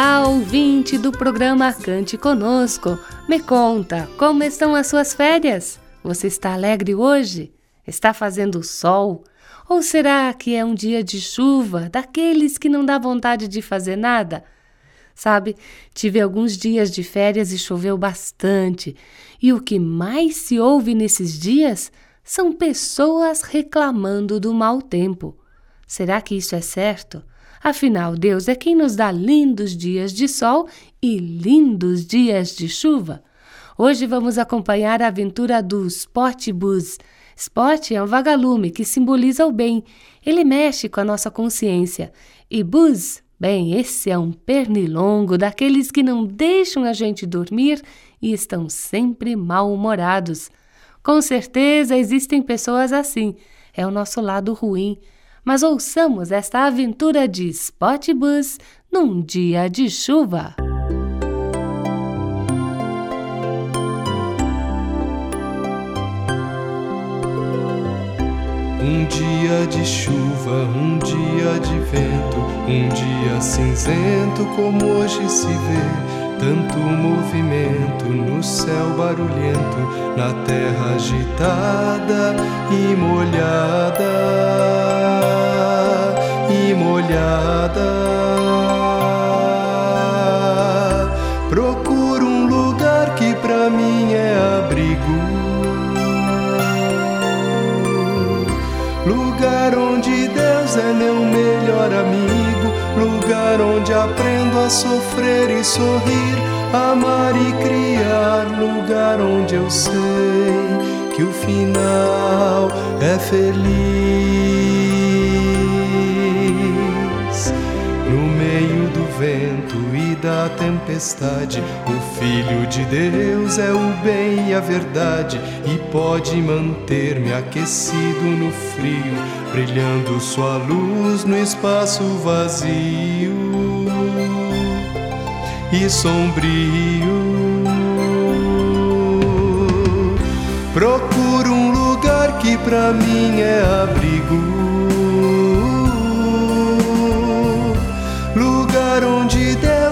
Olá, ouvinte do programa Cante Conosco. Me conta, como estão as suas férias? Você está alegre hoje? Está fazendo sol? Ou será que é um dia de chuva, daqueles que não dá vontade de fazer nada? Sabe, tive alguns dias de férias e choveu bastante. E o que mais se ouve nesses dias são pessoas reclamando do mau tempo. Será que isso é certo? Afinal, Deus é quem nos dá lindos dias de sol e lindos dias de chuva. Hoje vamos acompanhar a aventura do Spot Bus. Spot é um vagalume que simboliza o bem. Ele mexe com a nossa consciência. E Buzz, bem, esse é um pernilongo daqueles que não deixam a gente dormir e estão sempre mal-humorados. Com certeza existem pessoas assim. É o nosso lado ruim. Mas ouçamos esta aventura de Spot Bus num dia de chuva. Um dia de chuva, um dia de vento, um dia cinzento como hoje se vê. Tanto movimento no céu barulhento, na terra agitada e molhada, molhada. Procuro um lugar que pra mim é abrigo. Lugar onde Deus é meu melhor amigo, lugar onde aprendo a sofrer e sorrir, amar e criar, lugar onde eu sei que o final é feliz. Vento e da tempestade, o Filho de Deus é o bem e a verdade e pode manter-me aquecido no frio, brilhando sua luz no espaço vazio e sombrio. Procuro um lugar que pra mim é abrigo.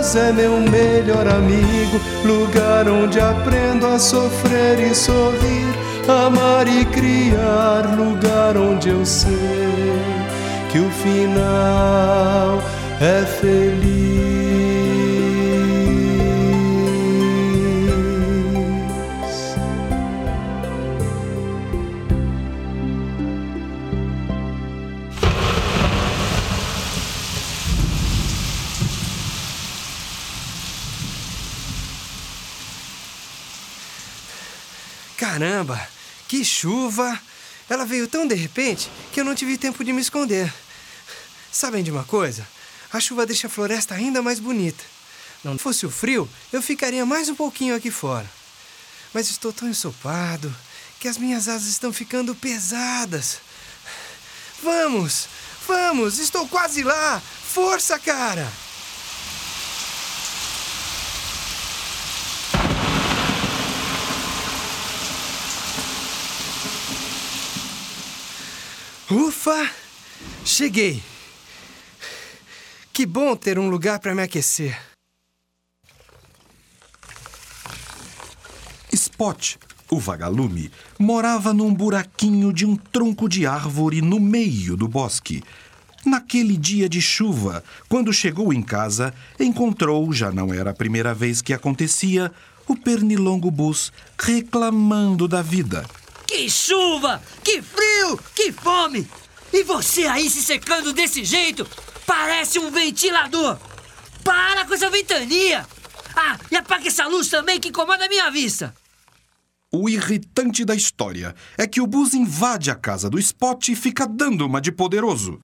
Deus é meu melhor amigo, lugar onde aprendo a sofrer e sorrir, amar e criar, lugar onde eu sei que o final é feliz. Caramba, que chuva! Ela veio tão de repente que eu não tive tempo de me esconder. Sabem de uma coisa? A chuva deixa a floresta ainda mais bonita. Não fosse o frio, eu ficaria mais um pouquinho aqui fora. Mas estou tão ensopado que as minhas asas estão ficando pesadas. Vamos! Vamos! Estou quase lá! Força, cara! Ufa! Cheguei! Que bom ter um lugar para me aquecer. Spot, o vagalume, morava num buraquinho de um tronco de árvore no meio do bosque. Naquele dia de chuva, quando chegou em casa, encontrou, já não era a primeira vez que acontecia, o pernilongo Bus reclamando da vida. Que chuva! Que frio! Que fome! E você aí se secando desse jeito? Parece um ventilador! Para com essa ventania! Ah, e apaga essa luz também que incomoda a minha vista! O irritante da história é que o Buzz invade a casa do Spot e fica dando uma de poderoso.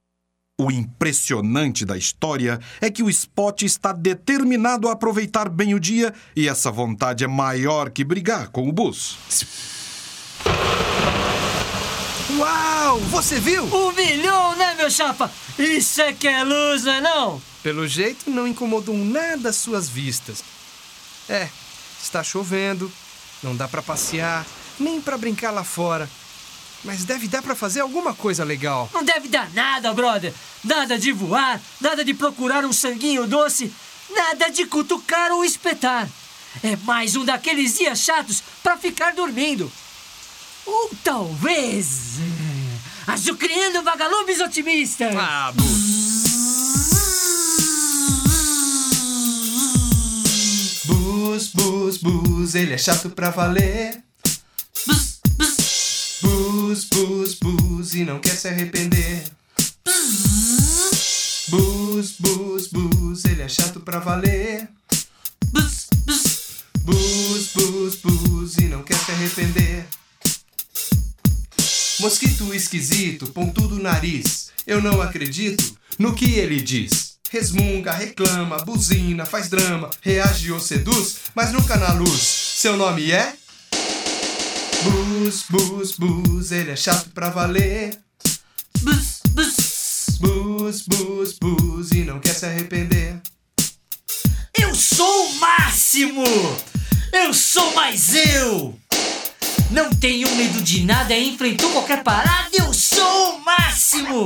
O impressionante da história é que o Spot está determinado a aproveitar bem o dia e essa vontade é maior que brigar com o Buzz. Uau! Você viu? Humilhou, né, meu chapa? Isso é que é luz, não é não? Pelo jeito, não incomodou nada as suas vistas. É, está chovendo, não dá pra passear, nem pra brincar lá fora. Mas deve dar pra fazer alguma coisa legal. Não deve dar nada, brother. Nada de voar, nada de procurar um sanguinho doce, nada de cutucar ou espetar. É mais um daqueles dias chatos pra ficar dormindo. Ou talvez. é, Azucriando vagalumes otimistas. Ah, Buzz. Buzz, Buzz, Buzz, ele é chato pra valer. Buzz, Buzz, Buzz, e não quer se arrepender. Buzz, Buzz, Buzz, ele é chato pra valer. Buzz, Buzz, Buzz, e não quer se arrepender. Mosquito esquisito, pontudo nariz. Eu não acredito no que ele diz. Resmunga, reclama, buzina, faz drama, reage ou seduz, mas nunca na luz. Seu nome é? Buzz, Buzz, Buzz, ele é chato pra valer. Bus, bus. Buzz, Buzz, Buzz, e não quer se arrepender. Eu sou o máximo! Eu sou mais eu! Não tenho medo de nada, enfrentou qualquer parada, eu sou o máximo!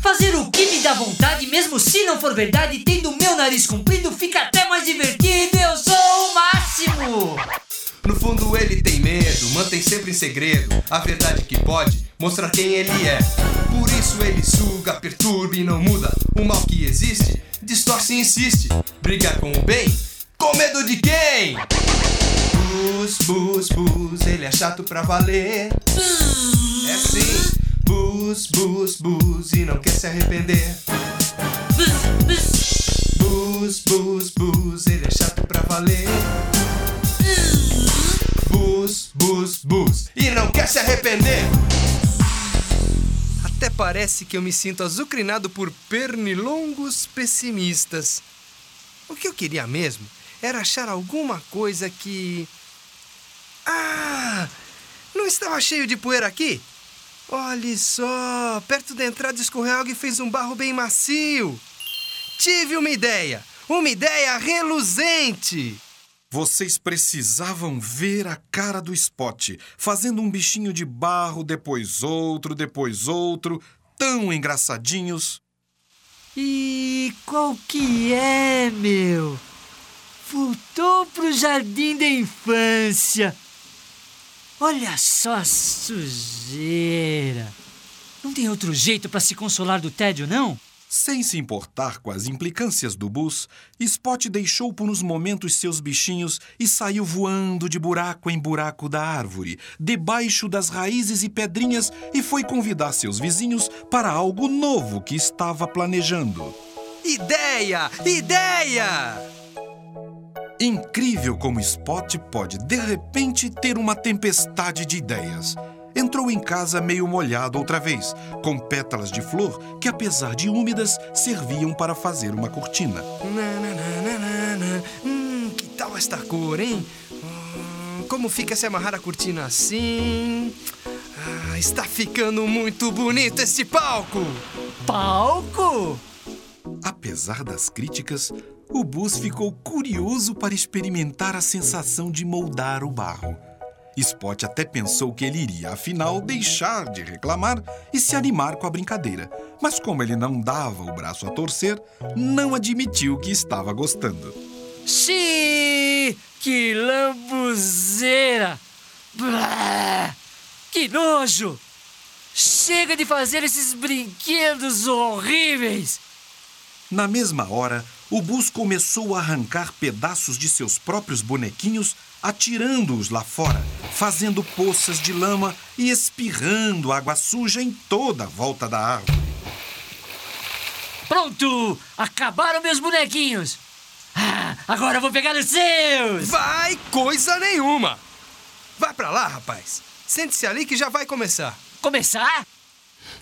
Fazer o que me dá vontade, mesmo se não for verdade, tendo meu nariz comprido, fica até mais divertido, eu sou o máximo! No fundo ele tem medo, mantém sempre em segredo a verdade que pode mostrar quem ele é. Por isso ele suga, perturba e não muda. O mal que existe, distorce e insiste. Brigar com o bem, com medo de quem? Buzz, Buzz, Buzz, ele é chato pra valer. É sim. Buzz, Buzz, Buzz e não quer se arrepender. Buzz, Buzz, Buzz, ele é chato pra valer. Buzz, Buzz, Buzz e não quer se arrepender. Até parece que eu me sinto azucrinado por pernilongos pessimistas. O que eu queria mesmo era achar alguma coisa que. Ah! Não estava cheio de poeira aqui? Olhe só, perto da entrada escorreu algo e fez um barro bem macio. Tive uma ideia! Uma ideia reluzente! Vocês precisavam ver a cara do Spot, fazendo um bichinho de barro, depois outro, depois outro, tão engraçadinhos. E qual que é, meu? Voltou pro jardim da infância. Olha só a sujeira. Não tem outro jeito pra se consolar do tédio, não? Sem se importar com as implicâncias do bus, Spot deixou por uns momentos seus bichinhos e saiu voando de buraco em buraco da árvore, debaixo das raízes e pedrinhas, e foi convidar seus vizinhos para algo novo que estava planejando. Ideia! Ideia! Incrível como Spot pode de repente ter uma tempestade de ideias. Entrou em casa meio molhado outra vez, com pétalas de flor que, apesar de úmidas, serviam para fazer uma cortina. Nananana. Hum, que tal esta cor, hein? Hum, como fica se amarrar a cortina assim? Ah, está ficando muito bonito este palco! Palco? Apesar das críticas, o Bus ficou curioso para experimentar a sensação de moldar o barro. Spot até pensou que ele iria, afinal, deixar de reclamar e se animar com a brincadeira. Mas como ele não dava o braço a torcer, não admitiu que estava gostando. Xiii, que lambuzeira! Blá, que nojo! Chega de fazer esses brinquedos horríveis! Na mesma hora, o Bus começou a arrancar pedaços de seus próprios bonequinhos, atirando-os lá fora, fazendo poças de lama e espirrando água suja em toda a volta da árvore. Pronto! Acabaram meus bonequinhos! Ah, agora eu vou pegar os seus! Vai coisa nenhuma! Vai pra lá, rapaz. Sente-se ali que já vai começar. Começar?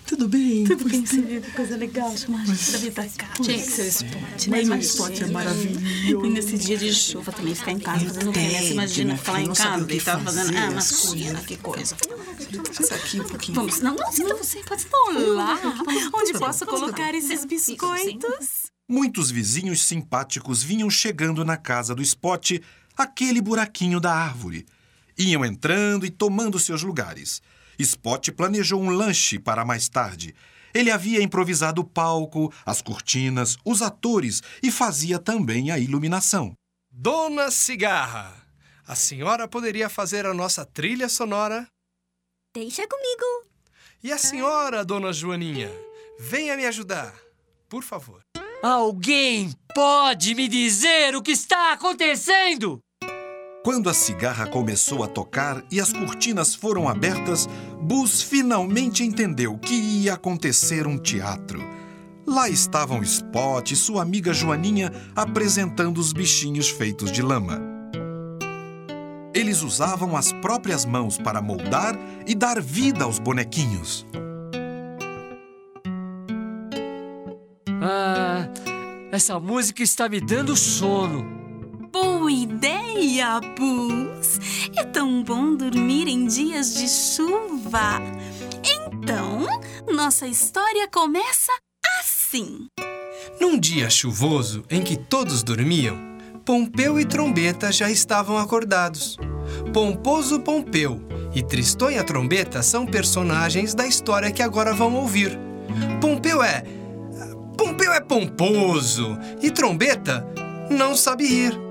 Tudo bem. Tudo bem, seria que coisa legal chamar a gente pra vir pra cá. Tinha que ser o esporte, né? Mas o esporte é maravilhoso. E nesse dia de chuva também ficar em casa fazendo tédio, festa. Imagina né, ficar lá filho? em casa o e tava fazendo. Ah, assim. cuida, que coisa. Senta aqui um pouquinho. Vamos, não, não, senta você, pode sentar lá. Onde posso colocar esses biscoitos? Muitos vizinhos simpáticos vinham chegando na casa do Spot, aquele buraquinho da árvore. Iam entrando e tomando seus lugares. Spot planejou um lanche para mais tarde. Ele havia improvisado o palco, as cortinas, os atores e fazia também a iluminação. Dona Cigarra, a senhora poderia fazer a nossa trilha sonora? Deixa comigo. E a senhora, Dona Joaninha? Venha me ajudar, por favor. Alguém pode me dizer o que está acontecendo? Quando a cigarra começou a tocar e as cortinas foram abertas, Buzz finalmente entendeu que ia acontecer um teatro. Lá estavam Spot e sua amiga Joaninha apresentando os bichinhos feitos de lama. Eles usavam as próprias mãos para moldar e dar vida aos bonequinhos. Ah, essa música está me dando sono. Boa Buzz! É tão bom dormir em dias de chuva. Então, nossa história começa assim. Num dia chuvoso em que todos dormiam, Pompeu e Trombeta já estavam acordados. Pomposo Pompeu e Tristonha Trombeta são personagens da história que agora vão ouvir. Pompeu é. Pompeu é pomposo e Trombeta não sabe rir.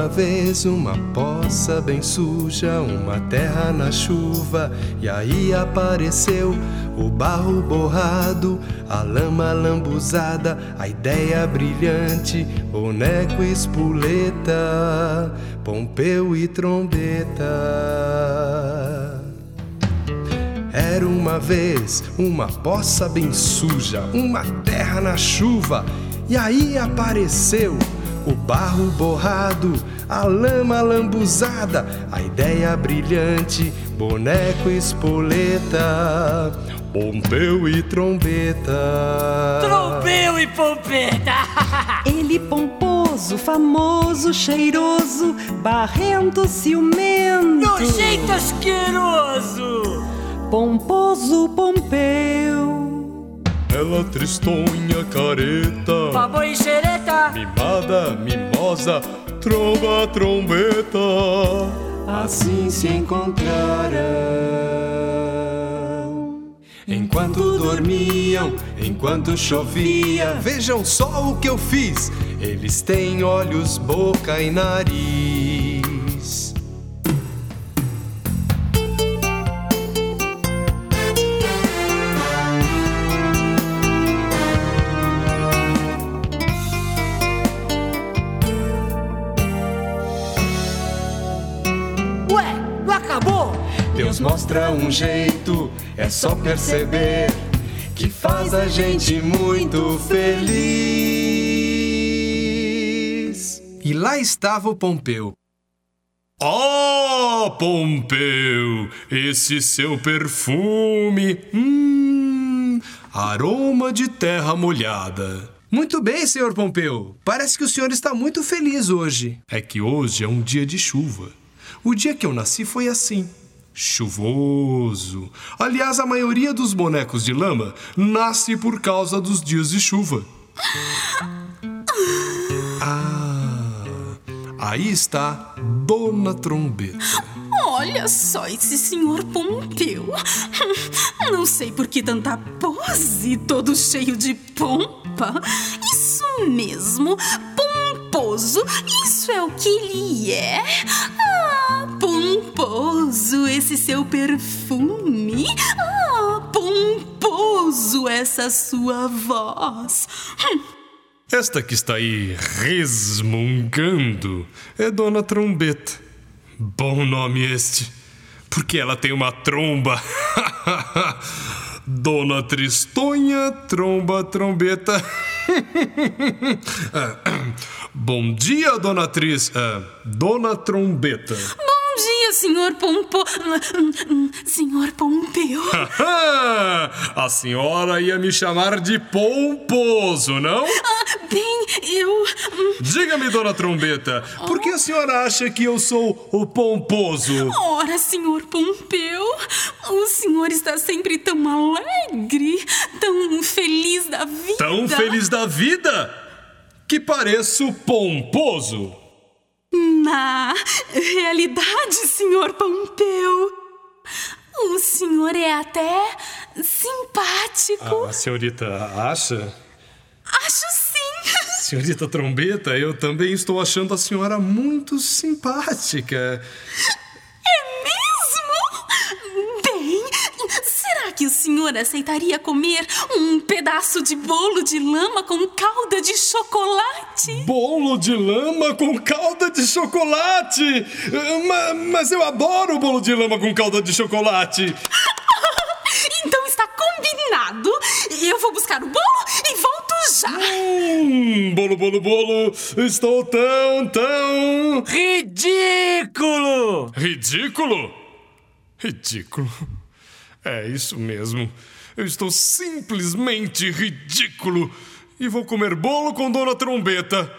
Uma vez uma poça bem suja, uma terra na chuva, e aí apareceu o barro borrado, a lama lambuzada, a ideia brilhante, boneco espoleta, Pompeu e trombeta. Era uma vez uma poça bem suja, uma terra na chuva, e aí apareceu o barro borrado, a lama lambuzada, a ideia brilhante, boneco espoleta, Pompeu e trombeta. Trombeu e pompeta! Ele pomposo, famoso, cheiroso, barrento, ciumento. Nojento asqueroso! Pomposo Pompeu. Ela tristonha, careta, Babô e xereta! Mimada, mimosa, tromba, trombeta. Assim se encontraram. Enquanto dormiam, enquanto chovia, Vejam só o que eu fiz. eles têm olhos, boca e nariz. Deus mostra um jeito, é só perceber que faz a gente muito feliz. E lá estava o Pompeu. Oh, Pompeu, esse seu perfume, hum, aroma de terra molhada. Muito bem, senhor Pompeu. Parece que o senhor está muito feliz hoje. É que hoje é um dia de chuva. O dia que eu nasci foi assim. Chuvoso. Aliás, a maioria dos bonecos de lama nasce por causa dos dias de chuva. Ah, aí está Dona Trombeta. Olha só esse senhor Pompeu. Não sei por que tanta pose, todo cheio de pompa. Isso mesmo, pomposo. Isso é o que ele é. Ah, pomposo, esse seu perfume. Ah, pomposo, essa sua voz. Hum, Esta que está aí resmungando é Dona Trombeta. Bom nome este, porque ela tem uma tromba Dona Tristonha, tromba, trombeta. Ah, Bom dia, Dona Tris. ah, Dona Trombeta. Bom dia, senhor Pompo... Senhor Pompeu. A senhora ia me chamar de pomposo, não? Ah, bem, eu... Diga-me, Dona Trombeta, por que a senhora acha que eu sou o pomposo? Ora, senhor Pompeu, o senhor está sempre tão alegre, tão feliz da vida. Tão feliz da vida que pareço pomposo. Na realidade, senhor Pompeu, o senhor é até simpático. A senhorita acha? Acho sim. Senhorita Trombeta, eu também estou achando a senhora muito simpática. Que o senhor aceitaria comer um pedaço de bolo de lama com calda de chocolate? Bolo de lama com calda de chocolate! Ma- Mas eu adoro bolo de lama com calda de chocolate! Então está combinado. Eu vou buscar o bolo e volto já. Hum, bolo, bolo, bolo! Estou tão, tão. Ridículo! Ridículo? Ridículo. É isso mesmo. Eu estou simplesmente ridículo. E vou comer bolo com Dona Trombeta.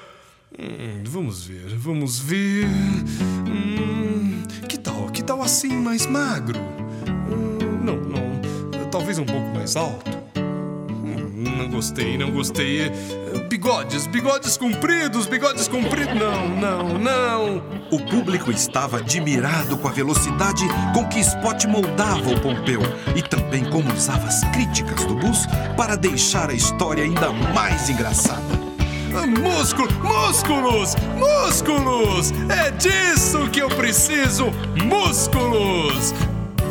Hum, vamos ver, vamos ver. Hum, que tal? Que tal assim mais magro? Hum, não, não. Talvez um pouco mais alto. Não gostei, não gostei. Bigodes, bigodes compridos, bigodes compridos. Não, não, não. O público estava admirado com a velocidade com que Spot moldava o Pompeu e também como usava as críticas do Bus para deixar a história ainda mais engraçada. Músculo, músculos, músculos! É disso que eu preciso, músculos!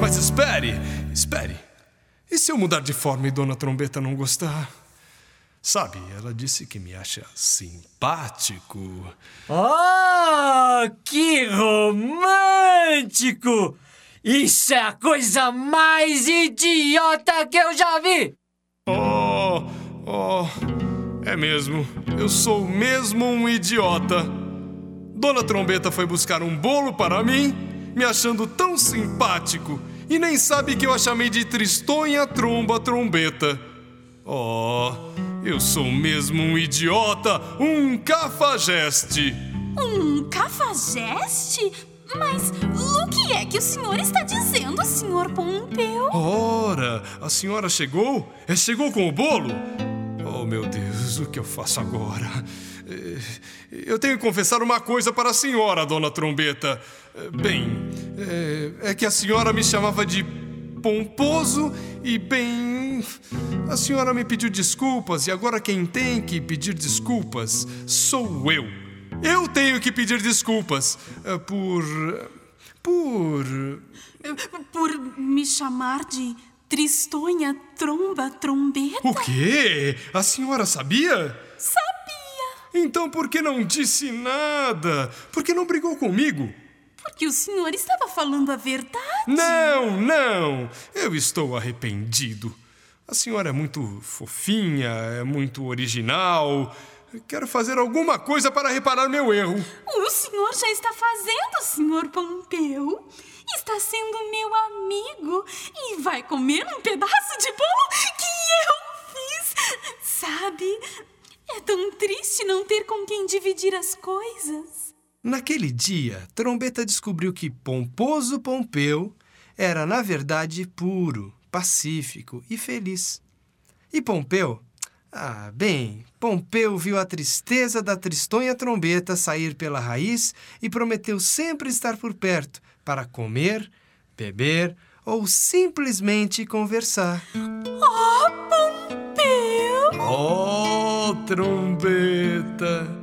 Mas espere, espere. E se eu mudar de forma e Dona Trombeta não gostar? Sabe, ela disse que me acha simpático. Oh, que romântico! Isso é a coisa mais idiota que eu já vi! Oh, oh, é mesmo. Eu sou mesmo um idiota. Dona Trombeta foi buscar um bolo para mim, me achando tão simpático, e nem sabe que eu a chamei de Tristonha Tromba Trombeta. Oh, eu sou mesmo um idiota, um cafajeste. Um cafajeste? Mas o que é que o senhor está dizendo, senhor Pompeu? Ora, a senhora chegou? É, chegou com o bolo? Oh, meu Deus, o que eu faço agora? Eh, Eu tenho que confessar uma coisa para a senhora, dona Trombeta. Eh, Bem, eh, é que a senhora me chamava de pomposo e, bem. A senhora me pediu desculpas e agora quem tem que pedir desculpas sou eu. Eu tenho que pedir desculpas eh, por. por. Por me chamar de Tristonha Tromba Trombeta? O quê? A senhora sabia? Sabia! Então por que não disse nada? Por que não brigou comigo? Porque o senhor estava falando a verdade. Não, não! Eu estou arrependido. A senhora é muito fofinha, é muito original. Quero fazer alguma coisa para reparar meu erro. O senhor já está fazendo, senhor Pompeu. Está sendo meu amigo e vai comer um pedaço de bolo que eu fiz. Sabe, é tão triste não ter com quem dividir as coisas. Naquele dia, Trombeta descobriu que Pomposo Pompeu era, na verdade, puro, pacífico e feliz. E Pompeu? Ah, bem, Pompeu viu a tristeza da tristonha trombeta sair pela raiz e prometeu sempre estar por perto para comer, beber ou simplesmente conversar. Oh, Pompeu! Oh, trombeta!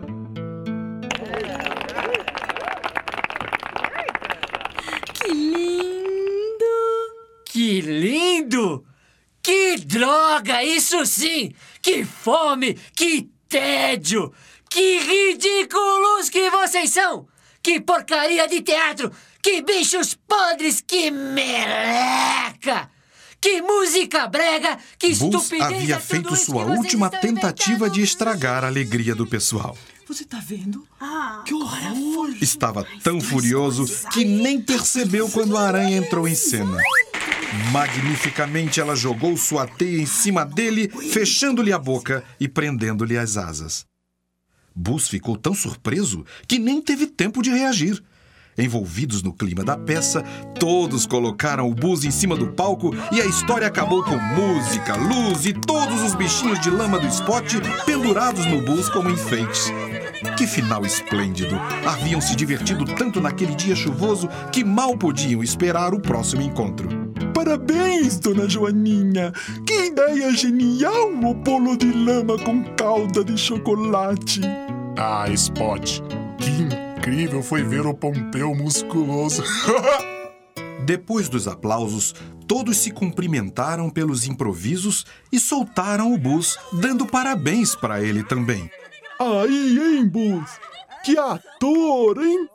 Que lindo! Que droga, isso sim! Que fome! Que tédio! Que ridículos que vocês são! Que porcaria de teatro! Que bichos podres! Que meleca! Que música brega! Que Bus estupidez! havia é tudo feito sua última tentativa de estragar a alegria do pessoal. Você tá vendo? Ah, Que horror! Estava tão furioso que nem percebeu quando a aranha entrou em cena. Magnificamente, ela jogou sua teia em cima dele, fechando-lhe a boca e prendendo-lhe as asas. Bus ficou tão surpreso que nem teve tempo de reagir. Envolvidos no clima da peça, todos colocaram o Bus em cima do palco e a história acabou com música, luz e todos os bichinhos de lama do spot pendurados no Bus como enfeites. Que final esplêndido! Haviam se divertido tanto naquele dia chuvoso que mal podiam esperar o próximo encontro. Parabéns, dona Joaninha! Que ideia genial o bolo de lama com calda de chocolate! Ah, Spot, que incrível foi ver o Pompeu musculoso. Depois dos aplausos, todos se cumprimentaram pelos improvisos e soltaram o Bus, dando parabéns para ele também. Aí, hein, Bus? Que ator, hein?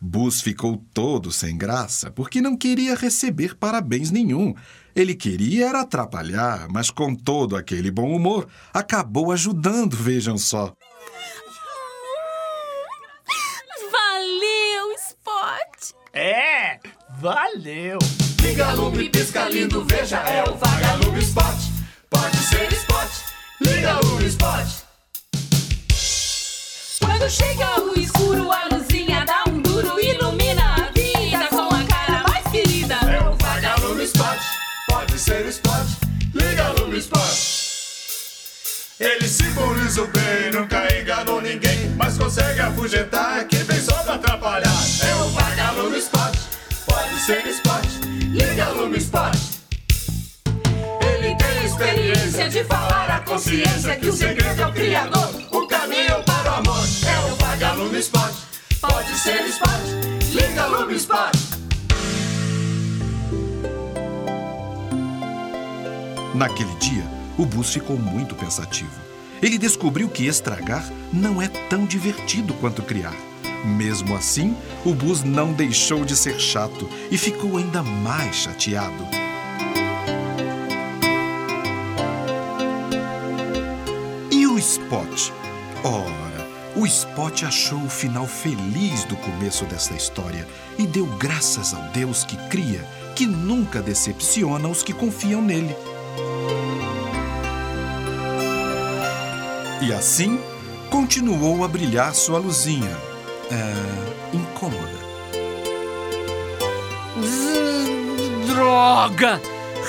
Bus ficou todo sem graça porque não queria receber parabéns nenhum. Ele queria era atrapalhar, mas com todo aquele bom humor, acabou ajudando, vejam só. Valeu, Spot! É, valeu! Liga lume, pisca lindo, veja, é o vagalume Spot. Pode ser Spot, liga lume Spot. Quando chega o escuro, a luzinha ser Spot, liga lume Spot. Ele simboliza o bem, nunca enganou ninguém, mas consegue afugentar quem só pra atrapalhar. É o vagalume Spot, pode ser Spot, liga lume Spot. Ele tem experiência de falar a consciência que o segredo é o criador, o caminho para o amor. É o vagalume Spot, pode ser Spot, liga lume Spot. Naquele dia, o Bus ficou muito pensativo. Ele descobriu que estragar não é tão divertido quanto criar. Mesmo assim, o Bus não deixou de ser chato e ficou ainda mais chateado. E o Spot? Ora, o Spot achou o final feliz do começo desta história e deu graças ao Deus que cria, que nunca decepciona os que confiam nele. E assim, continuou a brilhar sua luzinha. É, incômoda. Droga!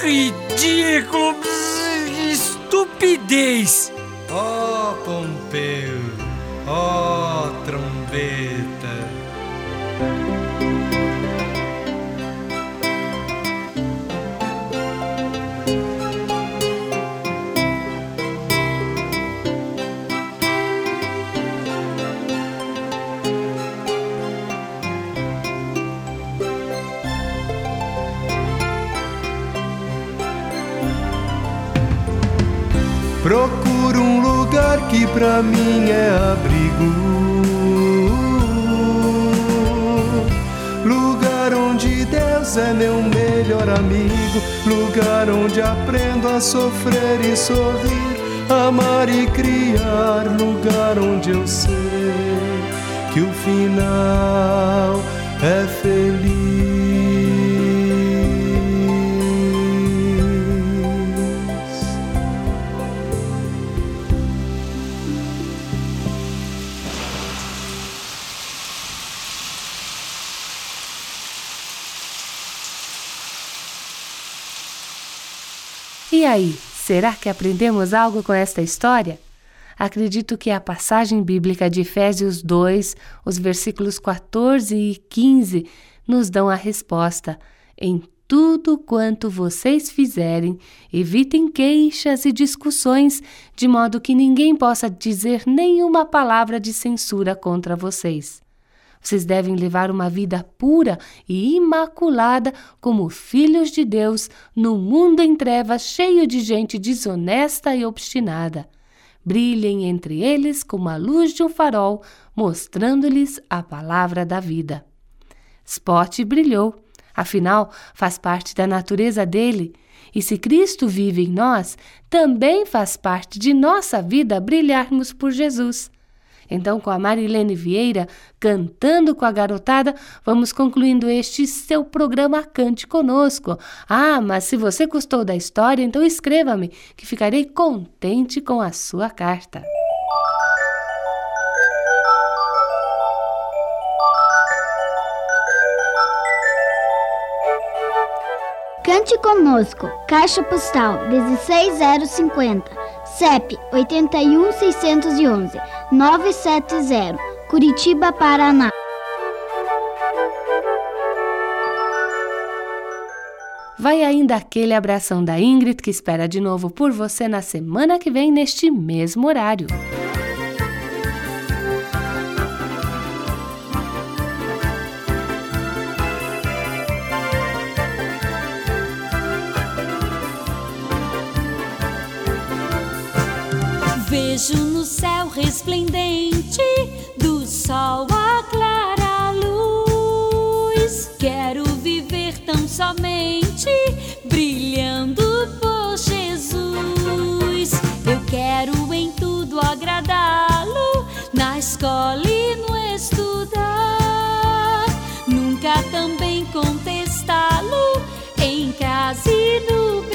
Ridículo! Estupidez! Ó Pompeu, ó trombeta. Procuro um lugar que pra mim é abrigo. Lugar onde Deus é meu melhor amigo. Lugar onde aprendo a sofrer e sorrir, amar e criar. Lugar onde eu sei que o final é feliz. Aí, será que aprendemos algo com esta história? Acredito que a passagem bíblica de Efésios 2, os versículos 14 e 15, nos dão a resposta. Em tudo quanto vocês fizerem, evitem queixas e discussões, de modo que ninguém possa dizer nenhuma palavra de censura contra vocês. Vocês devem levar uma vida pura e imaculada como filhos de Deus no mundo em trevas cheio de gente desonesta e obstinada. Brilhem entre eles como a luz de um farol, mostrando-lhes a palavra da vida. Spot brilhou, afinal, faz parte da natureza dele, E se Cristo vive em nós, também faz parte de nossa vida brilharmos por Jesus. Então, com a Marilene Vieira cantando com a garotada, vamos concluindo este seu programa Cante Conosco. Ah, mas se você gostou da história, então escreva-me, que ficarei contente com a sua carta. Cante conosco, Caixa Postal 16050, CEP 81611 970, Curitiba, Paraná. Vai ainda aquele abração da Ingrid que espera de novo por você na semana que vem neste mesmo horário. Resplendente do sol a clara luz. Quero viver tão somente brilhando por Jesus. Eu quero em tudo agradá-lo na escola e no estudar. Nunca também contestá-lo em casa e no